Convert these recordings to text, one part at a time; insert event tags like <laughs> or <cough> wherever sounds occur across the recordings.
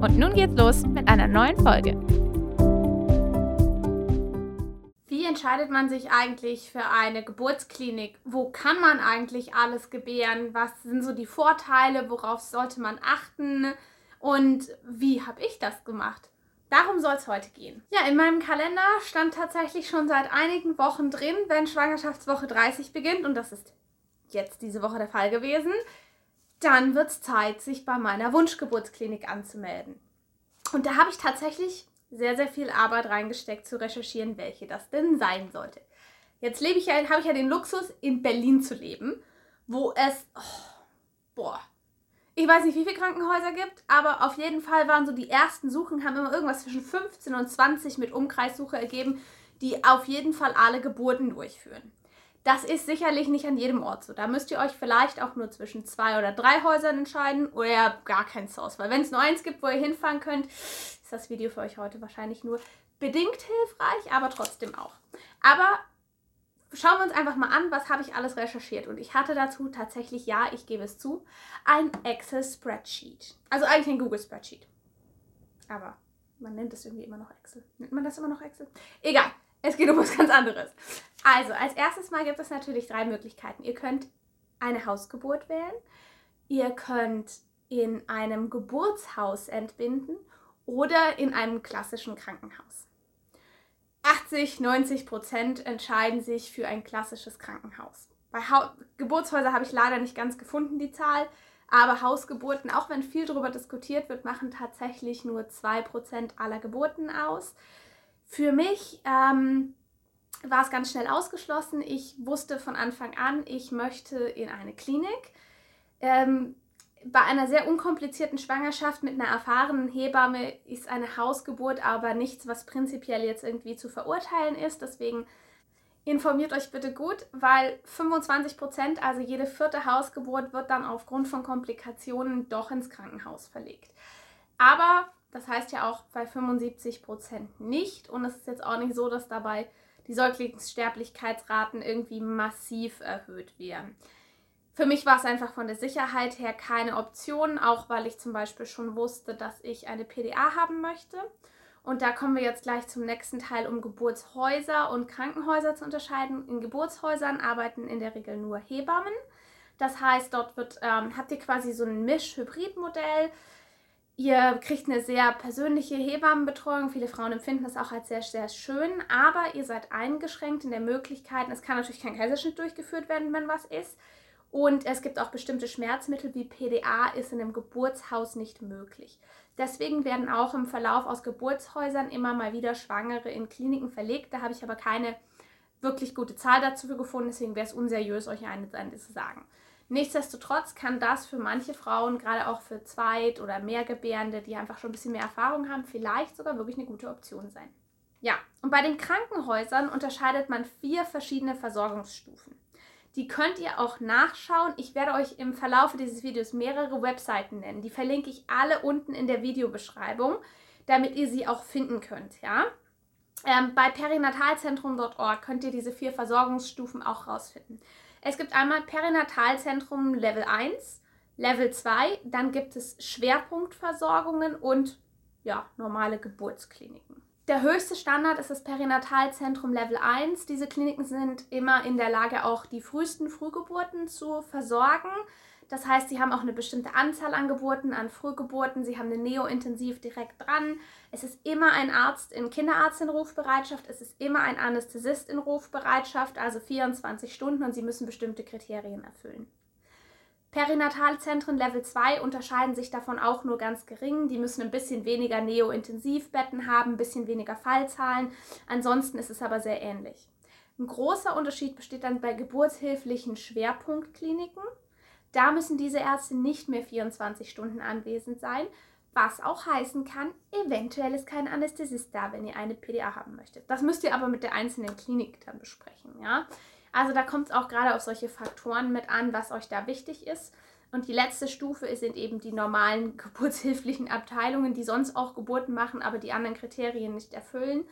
Und nun geht's los mit einer neuen Folge. Wie entscheidet man sich eigentlich für eine Geburtsklinik? Wo kann man eigentlich alles gebären? Was sind so die Vorteile? Worauf sollte man achten? Und wie habe ich das gemacht? Darum soll es heute gehen. Ja, in meinem Kalender stand tatsächlich schon seit einigen Wochen drin, wenn Schwangerschaftswoche 30 beginnt, und das ist jetzt diese Woche der Fall gewesen, dann wird es Zeit, sich bei meiner Wunschgeburtsklinik anzumelden. Und da habe ich tatsächlich sehr, sehr viel Arbeit reingesteckt, zu recherchieren, welche das denn sein sollte. Jetzt lebe ich ja, habe ich ja den Luxus, in Berlin zu leben, wo es, oh, boah, ich weiß nicht, wie viele Krankenhäuser gibt, aber auf jeden Fall waren so die ersten Suchen, haben immer irgendwas zwischen 15 und 20 mit Umkreissuche ergeben, die auf jeden Fall alle Geburten durchführen. Das ist sicherlich nicht an jedem Ort so. Da müsst ihr euch vielleicht auch nur zwischen zwei oder drei Häusern entscheiden oder gar keins Haus. Weil wenn es nur eins gibt, wo ihr hinfahren könnt, ist das Video für euch heute wahrscheinlich nur bedingt hilfreich, aber trotzdem auch. Aber schauen wir uns einfach mal an, was habe ich alles recherchiert. Und ich hatte dazu tatsächlich, ja, ich gebe es zu, ein Excel-Spreadsheet. Also eigentlich ein Google-Spreadsheet. Aber man nennt es irgendwie immer noch Excel. Nennt man das immer noch Excel? Egal. Es geht um was ganz anderes. Also, als erstes Mal gibt es natürlich drei Möglichkeiten. Ihr könnt eine Hausgeburt wählen, ihr könnt in einem Geburtshaus entbinden oder in einem klassischen Krankenhaus. 80, 90 Prozent entscheiden sich für ein klassisches Krankenhaus. Bei ha Geburtshäusern habe ich leider nicht ganz gefunden, die Zahl, aber Hausgeburten, auch wenn viel darüber diskutiert wird, machen tatsächlich nur 2% aller Geburten aus. Für mich ähm, war es ganz schnell ausgeschlossen. Ich wusste von Anfang an, ich möchte in eine Klinik. Ähm, bei einer sehr unkomplizierten Schwangerschaft mit einer erfahrenen Hebamme ist eine Hausgeburt aber nichts, was prinzipiell jetzt irgendwie zu verurteilen ist. Deswegen informiert euch bitte gut, weil 25 Prozent, also jede vierte Hausgeburt, wird dann aufgrund von Komplikationen doch ins Krankenhaus verlegt. Aber das heißt ja auch bei 75 Prozent nicht. Und es ist jetzt auch nicht so, dass dabei die Säuglingssterblichkeitsraten irgendwie massiv erhöht werden. Für mich war es einfach von der Sicherheit her keine Option, auch weil ich zum Beispiel schon wusste, dass ich eine PDA haben möchte. Und da kommen wir jetzt gleich zum nächsten Teil, um Geburtshäuser und Krankenhäuser zu unterscheiden. In Geburtshäusern arbeiten in der Regel nur Hebammen. Das heißt, dort wird, ähm, habt ihr quasi so ein Misch-Hybrid-Modell. Ihr kriegt eine sehr persönliche Hebammenbetreuung. Viele Frauen empfinden das auch als sehr, sehr schön, aber ihr seid eingeschränkt in der Möglichkeit, es kann natürlich kein Kaiserschnitt durchgeführt werden, wenn was ist. Und es gibt auch bestimmte Schmerzmittel wie PDA ist in einem Geburtshaus nicht möglich. Deswegen werden auch im Verlauf aus Geburtshäusern immer mal wieder Schwangere in Kliniken verlegt. Da habe ich aber keine wirklich gute Zahl dazu gefunden, deswegen wäre es unseriös, euch eine zu sagen. Nichtsdestotrotz kann das für manche Frauen, gerade auch für Zweit- oder Mehrgebärende, die einfach schon ein bisschen mehr Erfahrung haben, vielleicht sogar wirklich eine gute Option sein. Ja, und bei den Krankenhäusern unterscheidet man vier verschiedene Versorgungsstufen. Die könnt ihr auch nachschauen. Ich werde euch im Verlauf dieses Videos mehrere Webseiten nennen. Die verlinke ich alle unten in der Videobeschreibung, damit ihr sie auch finden könnt. Ja? Ähm, bei perinatalzentrum.org könnt ihr diese vier Versorgungsstufen auch rausfinden. Es gibt einmal Perinatalzentrum Level 1, Level 2, dann gibt es Schwerpunktversorgungen und ja, normale Geburtskliniken. Der höchste Standard ist das Perinatalzentrum Level 1. Diese Kliniken sind immer in der Lage, auch die frühesten Frühgeburten zu versorgen. Das heißt, sie haben auch eine bestimmte Anzahl an Geburten, an Frühgeburten. Sie haben eine Neointensiv direkt dran. Es ist immer ein Arzt in Kinderarzt in Rufbereitschaft. Es ist immer ein Anästhesist in Rufbereitschaft, also 24 Stunden und sie müssen bestimmte Kriterien erfüllen. Perinatalzentren Level 2 unterscheiden sich davon auch nur ganz gering. Die müssen ein bisschen weniger Neointensivbetten haben, ein bisschen weniger Fallzahlen. Ansonsten ist es aber sehr ähnlich. Ein großer Unterschied besteht dann bei geburtshilflichen Schwerpunktkliniken. Da müssen diese Ärzte nicht mehr 24 Stunden anwesend sein, Was auch heißen kann, eventuell ist kein Anästhesist da, wenn ihr eine PDA haben möchtet. Das müsst ihr aber mit der einzelnen Klinik dann besprechen, ja. Also da kommt es auch gerade auf solche Faktoren mit an, was euch da wichtig ist. Und die letzte Stufe sind eben die normalen <laughs> geburtshilflichen Abteilungen, die sonst auch Geburten machen, aber die anderen Kriterien nicht erfüllen.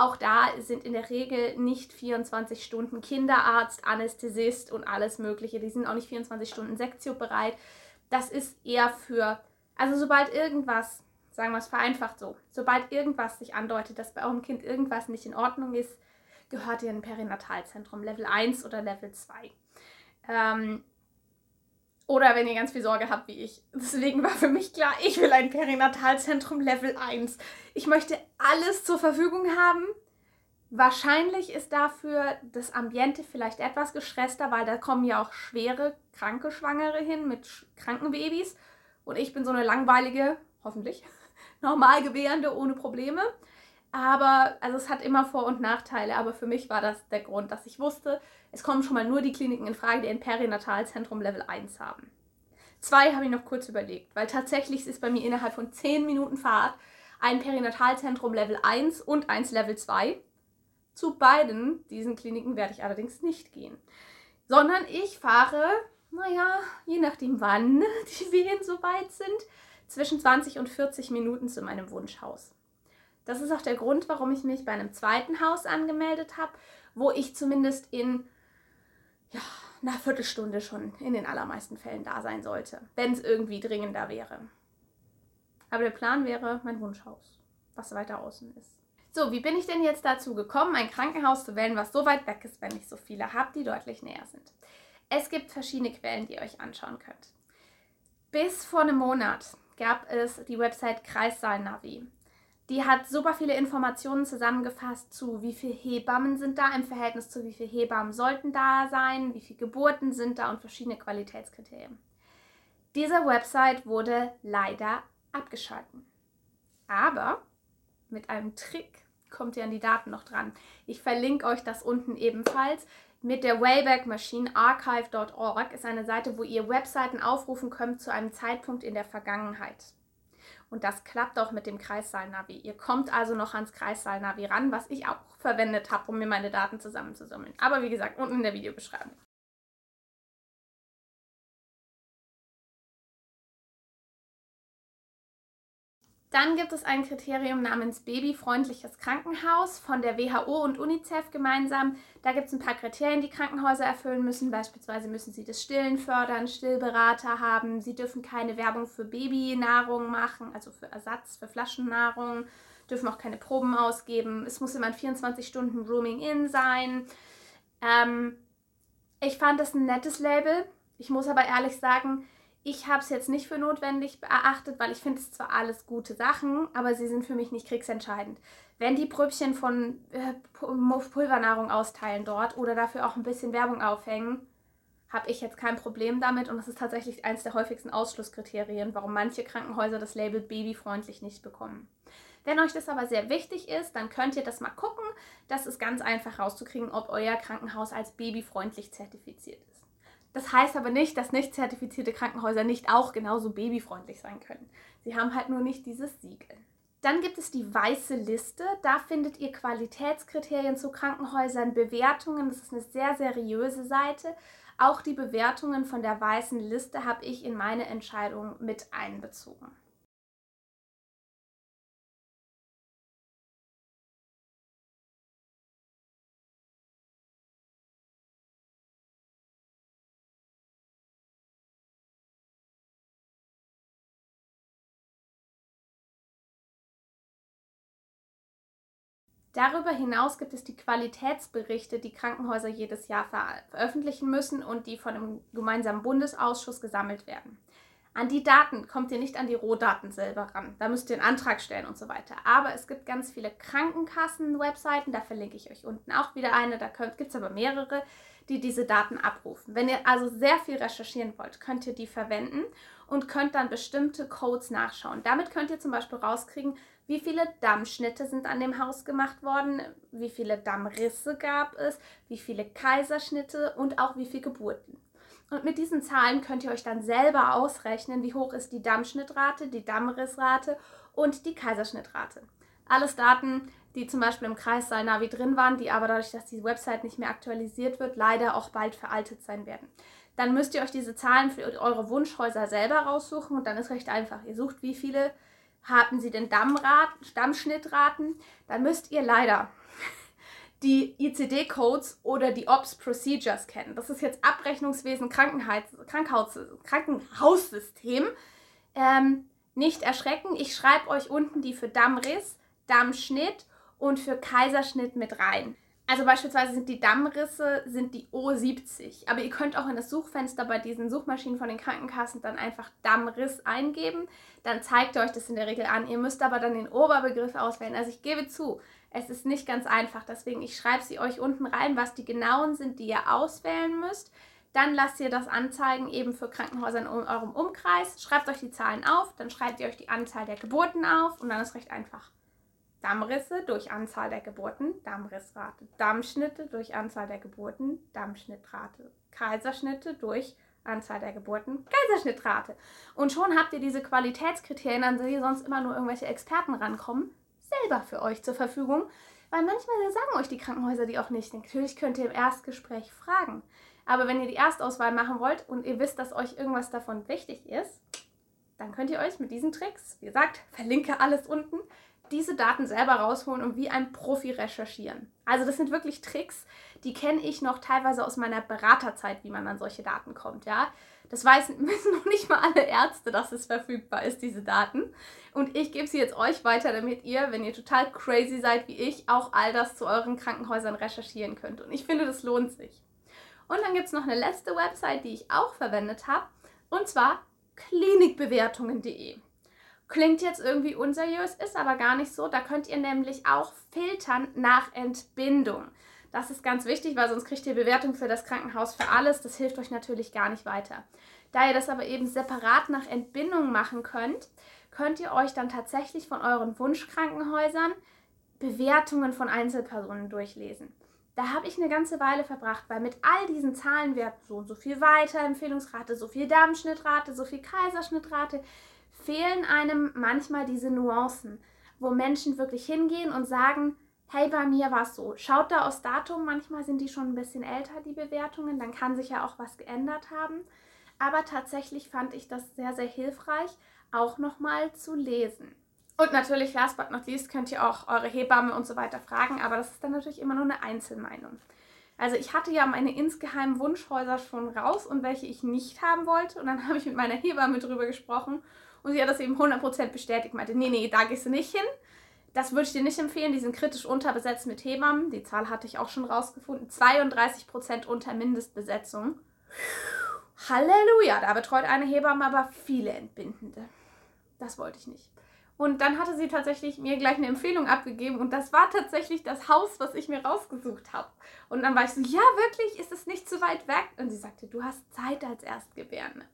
Auch da sind in der Regel nicht 24 Stunden Kinderarzt, Anästhesist und alles Mögliche. Die sind auch nicht 24 Stunden Sektio bereit. Das ist eher für, also sobald irgendwas, sagen wir es vereinfacht so, sobald irgendwas sich andeutet, dass bei eurem Kind irgendwas nicht in Ordnung ist, gehört ihr in ein Perinatalzentrum, Level 1 oder Level 2. Ähm, oder wenn ihr ganz viel Sorge habt wie ich. Deswegen war für mich klar, ich will ein Perinatalzentrum Level 1. Ich möchte alles zur Verfügung haben. Wahrscheinlich ist dafür das Ambiente vielleicht etwas gestresster, weil da kommen ja auch schwere, kranke Schwangere hin mit kranken Babys. Und ich bin so eine langweilige, hoffentlich, <laughs> normal gebärende ohne Probleme. Aber also es hat immer Vor- und Nachteile, aber für mich war das der Grund, dass ich wusste, es kommen schon mal nur die Kliniken in Frage, die ein Perinatalzentrum Level 1 haben. Zwei habe ich noch kurz überlegt, weil tatsächlich ist bei mir innerhalb von 10 Minuten Fahrt ein Perinatalzentrum Level 1 und eins Level 2. Zu beiden diesen Kliniken werde ich allerdings nicht gehen, sondern ich fahre, naja, je nachdem wann <laughs> die Wehen soweit sind, zwischen 20 und 40 Minuten zu meinem Wunschhaus. Das ist auch der Grund, warum ich mich bei einem zweiten Haus angemeldet habe, wo ich zumindest in ja, einer Viertelstunde schon in den allermeisten Fällen da sein sollte, wenn es irgendwie dringender wäre. Aber der Plan wäre mein Wunschhaus, was weiter außen ist. So, wie bin ich denn jetzt dazu gekommen, ein Krankenhaus zu wählen, was so weit weg ist, wenn ich so viele habe, die deutlich näher sind? Es gibt verschiedene Quellen, die ihr euch anschauen könnt. Bis vor einem Monat gab es die Website Kreissaal Navi. Die hat super viele Informationen zusammengefasst zu, wie viele Hebammen sind da im Verhältnis zu, wie viele Hebammen sollten da sein, wie viele Geburten sind da und verschiedene Qualitätskriterien. Diese Website wurde leider abgeschalten. Aber mit einem Trick kommt ihr an die Daten noch dran. Ich verlinke euch das unten ebenfalls. Mit der Wayback Machine archive.org ist eine Seite, wo ihr Webseiten aufrufen könnt zu einem Zeitpunkt in der Vergangenheit. Und das klappt auch mit dem Kreissaal-Navi. Ihr kommt also noch ans Kreissaal-Navi ran, was ich auch verwendet habe, um mir meine Daten zusammenzusammeln. Aber wie gesagt, unten in der Videobeschreibung. Dann gibt es ein Kriterium namens babyfreundliches Krankenhaus von der WHO und UNICEF gemeinsam. Da gibt es ein paar Kriterien, die Krankenhäuser erfüllen müssen. Beispielsweise müssen sie das Stillen fördern, Stillberater haben. Sie dürfen keine Werbung für Babynahrung machen, also für Ersatz, für Flaschennahrung. Dürfen auch keine Proben ausgeben. Es muss immer ein 24 Stunden Rooming In sein. Ähm, ich fand das ein nettes Label. Ich muss aber ehrlich sagen, ich habe es jetzt nicht für notwendig erachtet, weil ich finde es zwar alles gute Sachen, aber sie sind für mich nicht kriegsentscheidend. Wenn die Pröbchen von äh, Pulvernahrung austeilen dort oder dafür auch ein bisschen Werbung aufhängen, habe ich jetzt kein Problem damit und das ist tatsächlich eines der häufigsten Ausschlusskriterien, warum manche Krankenhäuser das Label babyfreundlich nicht bekommen. Wenn euch das aber sehr wichtig ist, dann könnt ihr das mal gucken. Das ist ganz einfach rauszukriegen, ob euer Krankenhaus als babyfreundlich zertifiziert ist. Das heißt aber nicht, dass nicht zertifizierte Krankenhäuser nicht auch genauso babyfreundlich sein können. Sie haben halt nur nicht dieses Siegel. Dann gibt es die weiße Liste. Da findet ihr Qualitätskriterien zu Krankenhäusern, Bewertungen. Das ist eine sehr seriöse Seite. Auch die Bewertungen von der weißen Liste habe ich in meine Entscheidung mit einbezogen. Darüber hinaus gibt es die Qualitätsberichte, die Krankenhäuser jedes Jahr veröffentlichen müssen und die von einem gemeinsamen Bundesausschuss gesammelt werden. An die Daten kommt ihr nicht an die Rohdaten selber ran. Da müsst ihr einen Antrag stellen und so weiter. Aber es gibt ganz viele Krankenkassen-Webseiten, da verlinke ich euch unten auch wieder eine, da gibt es aber mehrere, die diese Daten abrufen. Wenn ihr also sehr viel recherchieren wollt, könnt ihr die verwenden und könnt dann bestimmte Codes nachschauen. Damit könnt ihr zum Beispiel rauskriegen, wie viele Dammschnitte sind an dem Haus gemacht worden, wie viele Dammrisse gab es, wie viele Kaiserschnitte und auch wie viele Geburten. Und mit diesen Zahlen könnt ihr euch dann selber ausrechnen, wie hoch ist die Dammschnittrate, die Dammrissrate und die Kaiserschnittrate. Alles Daten, die zum Beispiel im Kreissaal Navi drin waren, die aber dadurch, dass die Website nicht mehr aktualisiert wird, leider auch bald veraltet sein werden. Dann müsst ihr euch diese Zahlen für eure Wunschhäuser selber raussuchen und dann ist recht einfach. Ihr sucht, wie viele haben sie denn Dammrat, Dammschnittraten. Dann müsst ihr leider <laughs> die ICD-Codes oder die Ops Procedures kennen. Das ist jetzt Abrechnungswesen Krankenhaus, Krankenhaus, Krankenhaussystem. Ähm, nicht erschrecken, ich schreibe euch unten die für Dammriss, Dammschnitt und für Kaiserschnitt mit rein. Also beispielsweise sind die Dammrisse sind die O70, aber ihr könnt auch in das Suchfenster bei diesen Suchmaschinen von den Krankenkassen dann einfach Dammriss eingeben. Dann zeigt ihr euch das in der Regel an. Ihr müsst aber dann den Oberbegriff auswählen. Also ich gebe zu, es ist nicht ganz einfach. Deswegen, ich schreibe sie euch unten rein, was die genauen sind, die ihr auswählen müsst. Dann lasst ihr das anzeigen eben für Krankenhäuser in eurem Umkreis. Schreibt euch die Zahlen auf, dann schreibt ihr euch die Anzahl der Geburten auf und dann ist recht einfach. Dammrisse durch Anzahl der Geburten, Dammrissrate. Dammschnitte durch Anzahl der Geburten, Dammschnittrate. Kaiserschnitte durch Anzahl der Geburten, Kaiserschnittrate. Und schon habt ihr diese Qualitätskriterien, an die sonst immer nur irgendwelche Experten rankommen, selber für euch zur Verfügung. Weil manchmal sagen euch die Krankenhäuser die auch nicht. Natürlich könnt ihr im Erstgespräch fragen. Aber wenn ihr die Erstauswahl machen wollt und ihr wisst, dass euch irgendwas davon wichtig ist, dann könnt ihr euch mit diesen Tricks, wie gesagt, verlinke alles unten, diese Daten selber rausholen und wie ein Profi recherchieren. Also das sind wirklich Tricks, die kenne ich noch teilweise aus meiner Beraterzeit, wie man an solche Daten kommt, ja. Das weiß, <laughs> wissen noch nicht mal alle Ärzte, dass es verfügbar ist, diese Daten. Und ich gebe sie jetzt euch weiter, damit ihr, wenn ihr total crazy seid wie ich, auch all das zu euren Krankenhäusern recherchieren könnt. Und ich finde, das lohnt sich. Und dann gibt es noch eine letzte Website, die ich auch verwendet habe, und zwar klinikbewertungen.de. Klingt jetzt irgendwie unseriös, ist aber gar nicht so. Da könnt ihr nämlich auch filtern nach Entbindung. Das ist ganz wichtig, weil sonst kriegt ihr Bewertung für das Krankenhaus für alles. Das hilft euch natürlich gar nicht weiter. Da ihr das aber eben separat nach Entbindung machen könnt, könnt ihr euch dann tatsächlich von euren Wunschkrankenhäusern Bewertungen von Einzelpersonen durchlesen. Da habe ich eine ganze Weile verbracht, weil mit all diesen Zahlenwerten, so und so viel Weiterempfehlungsrate, so viel Darmschnittrate, so viel Kaiserschnittrate, fehlen einem manchmal diese Nuancen, wo Menschen wirklich hingehen und sagen, hey, bei mir war es so. Schaut da aus Datum, manchmal sind die schon ein bisschen älter, die Bewertungen, dann kann sich ja auch was geändert haben. Aber tatsächlich fand ich das sehr, sehr hilfreich, auch nochmal zu lesen. Und natürlich, last but not least, könnt ihr auch eure Hebamme und so weiter fragen, aber das ist dann natürlich immer nur eine Einzelmeinung. Also ich hatte ja meine insgeheimen Wunschhäuser schon raus und welche ich nicht haben wollte. Und dann <laughs> habe ich mit meiner Hebamme drüber gesprochen und sie hat das eben 100% bestätigt. Meinte, nee, nee, da gehst du nicht hin. Das würde ich dir nicht empfehlen. Die sind kritisch unterbesetzt mit Hebammen. Die Zahl hatte ich auch schon rausgefunden. 32% unter Mindestbesetzung. Halleluja, da betreut eine Hebamme aber viele Entbindende. Das wollte ich nicht. Und dann hatte sie tatsächlich mir gleich eine Empfehlung abgegeben und das war tatsächlich das Haus, was ich mir rausgesucht habe. Und dann war ich so, ja, wirklich, ist es nicht zu weit weg? Und sie sagte, du hast Zeit als Erstgebärende.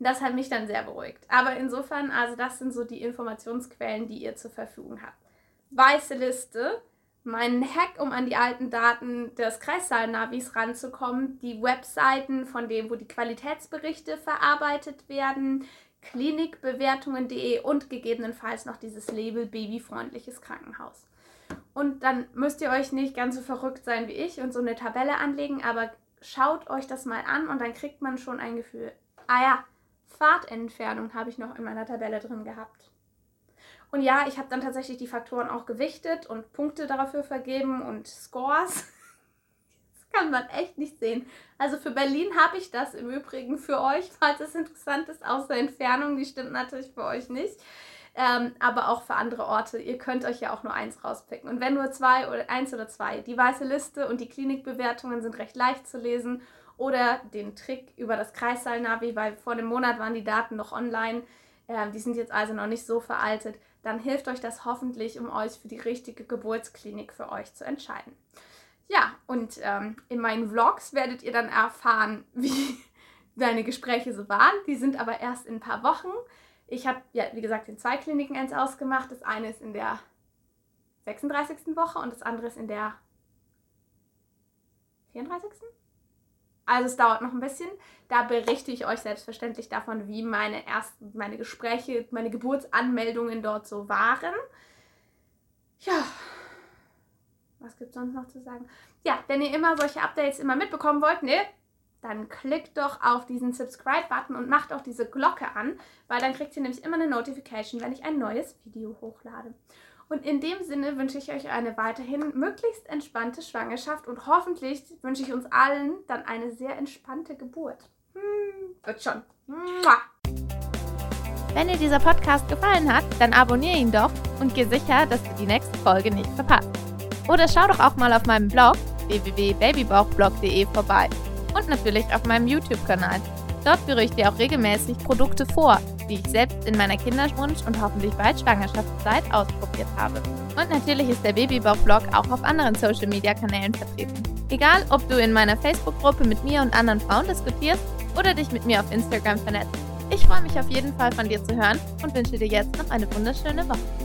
Das hat mich dann sehr beruhigt. Aber insofern, also das sind so die Informationsquellen, die ihr zur Verfügung habt. Weiße Liste, mein Hack, um an die alten Daten des Kreissaal-Navis ranzukommen, die Webseiten von dem, wo die Qualitätsberichte verarbeitet werden, klinikbewertungen.de und gegebenenfalls noch dieses Label babyfreundliches Krankenhaus. Und dann müsst ihr euch nicht ganz so verrückt sein wie ich und so eine Tabelle anlegen, aber schaut euch das mal an und dann kriegt man schon ein Gefühl. Ah ja, Fahrtentfernung habe ich noch in meiner Tabelle drin gehabt. Und ja, ich habe dann tatsächlich die Faktoren auch gewichtet und Punkte dafür vergeben und Scores. <laughs> Das kann man echt nicht sehen. Also für Berlin habe ich das im Übrigen für euch, falls es interessant ist, außer Entfernung. Die stimmt natürlich für euch nicht. Ähm, aber auch für andere Orte. Ihr könnt euch ja auch nur eins rauspicken. Und wenn nur zwei oder eins oder zwei, die weiße Liste und die Klinikbewertungen sind recht leicht zu lesen oder den Trick über das Kreissaal-Navi, weil vor einem Monat waren die Daten noch online. Äh, die sind jetzt also noch nicht so veraltet. Dann hilft euch das hoffentlich, um euch für die richtige Geburtsklinik für euch zu entscheiden. Ja, und ähm, in meinen Vlogs werdet ihr dann erfahren, <laughs> wie deine Gespräche so waren. Die sind aber erst in ein paar Wochen. Ich habe, ja, wie gesagt, in zwei Kliniken eins ausgemacht. Das eine ist in der 36. Woche und das andere ist in der 34. Also es dauert noch ein bisschen. Da berichte ich euch selbstverständlich davon, wie meine ersten, meine Gespräche, meine Geburtsanmeldungen dort so waren. Ja, was gibt es sonst noch zu sagen? Ja, wenn ihr immer solche Updates immer mitbekommen wollt, ne, dann klickt doch auf diesen Subscribe-Button und macht auch diese Glocke an, weil dann kriegt ihr nämlich immer eine Notification, wenn ich ein neues Video hochlade. Und in dem Sinne wünsche ich euch eine weiterhin möglichst entspannte Schwangerschaft und hoffentlich wünsche ich uns allen dann eine sehr entspannte Geburt. Hm, wird schon. Wenn dir dieser Podcast gefallen hat, dann abonniere ihn doch und geh sicher, dass du die nächste Folge nicht verpasst. Oder schau doch auch mal auf meinem Blog www.babybauchblog.de vorbei und natürlich auf meinem YouTube-Kanal. Dort führe ich dir auch regelmäßig Produkte vor, die ich selbst in meiner Kinderwunsch- und hoffentlich bald Schwangerschaftszeit ausprobiert habe. Und natürlich ist der Babybauch-Blog auch auf anderen Social-Media-Kanälen vertreten. Egal, ob du in meiner Facebook-Gruppe mit mir und anderen Frauen diskutierst oder dich mit mir auf Instagram vernetzt. Ich freue mich auf jeden Fall von dir zu hören und wünsche dir jetzt noch eine wunderschöne Woche.